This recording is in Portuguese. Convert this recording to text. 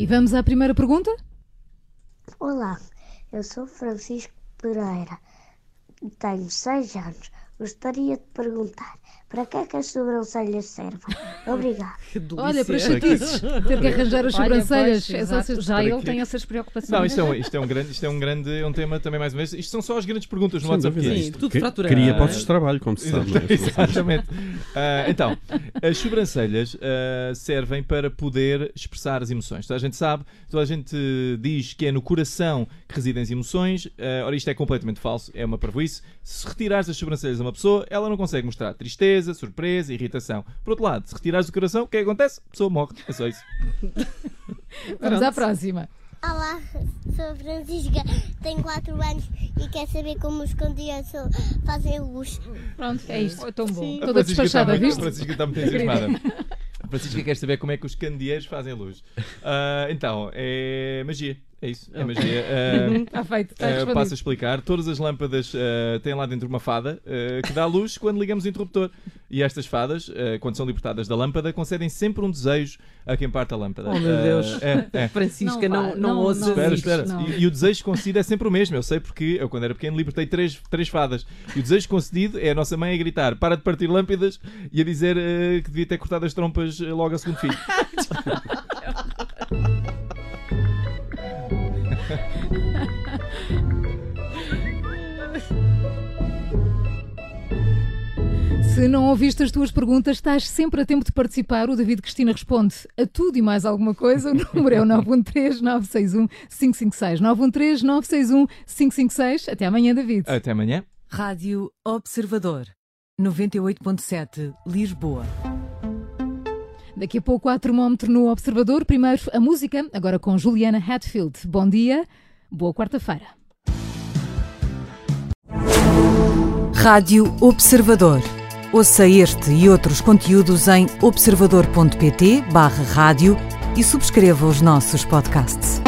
E vamos à primeira pergunta? Olá, eu sou Francisco Pereira, tenho 6 anos. Gostaria de perguntar para que é que as sobrancelhas servem? Obrigado. Olha, para chatices, ter que arranjar as sobrancelhas. Olha, é pois, só exato. se- Já Para ele quê? tem essas preocupações. Não, isto é, um, isto é um grande, isto é um grande, é um tema também mais uma vez. Isto são só as grandes perguntas no Sem WhatsApp. dúvida. é Sim, isto. tudo fraturado. Cria postos de trabalho, como se sabe. não é? Exatamente. Ah, então, as sobrancelhas ah, servem para poder expressar as emoções. Toda a gente sabe, toda a gente diz que é no coração que residem as emoções. Ah, ora, isto é completamente falso, é uma parvoíce. Se retirares as sobrancelhas a uma pessoa, ela não consegue mostrar tristeza, surpresa, irritação. Por outro lado, se retirares do coração, o que é que acontece? A pessoa morre. É só isso. Vamos à próxima. Olá, sou a Francisca, tenho 4 anos e quero saber como os candidatos fazem luz. Pronto, é isto. Oh, tão bom. A Toda despachada, está muito- viste? A Francisca está muito entusiasmada. A Francisca quer saber como é que os candeeiros fazem luz. Ah, então, é magia. É isso, é magia. Ah, Está feito, está Uh, respondido. passo a explicar. Todas as lâmpadas uh, têm lá dentro uma fada uh, que dá luz quando ligamos o interruptor. E estas fadas, uh, quando são libertadas da lâmpada, concedem sempre um desejo a quem parte a lâmpada. Oh, meu Uh, Deus. é, é. Francisca, Não não, não, não, ouças. Espera, espera. não. E, e o desejo concedido é sempre o mesmo. Eu sei porque eu, quando era pequeno, libertei três, três fadas. E o desejo concedido é a nossa mãe a gritar: para de partir lâmpadas e a dizer uh, que devia ter cortado as trompas uh, logo a segundo filho. Se não ouviste as tuas perguntas, estás sempre a tempo de participar. O David Cristina responde a tudo e mais alguma coisa. O número é o 913-961-556. 913-961-556. Até amanhã, David. Até amanhã. Rádio Observador 98.7 Lisboa. Daqui a pouco há termómetro no Observador. Primeiro a música, agora com Juliana Hatfield. Bom dia, boa quarta-feira. Rádio Observador. Ouça este e outros conteúdos em observador.pt/barra rádio e subscreva os nossos podcasts.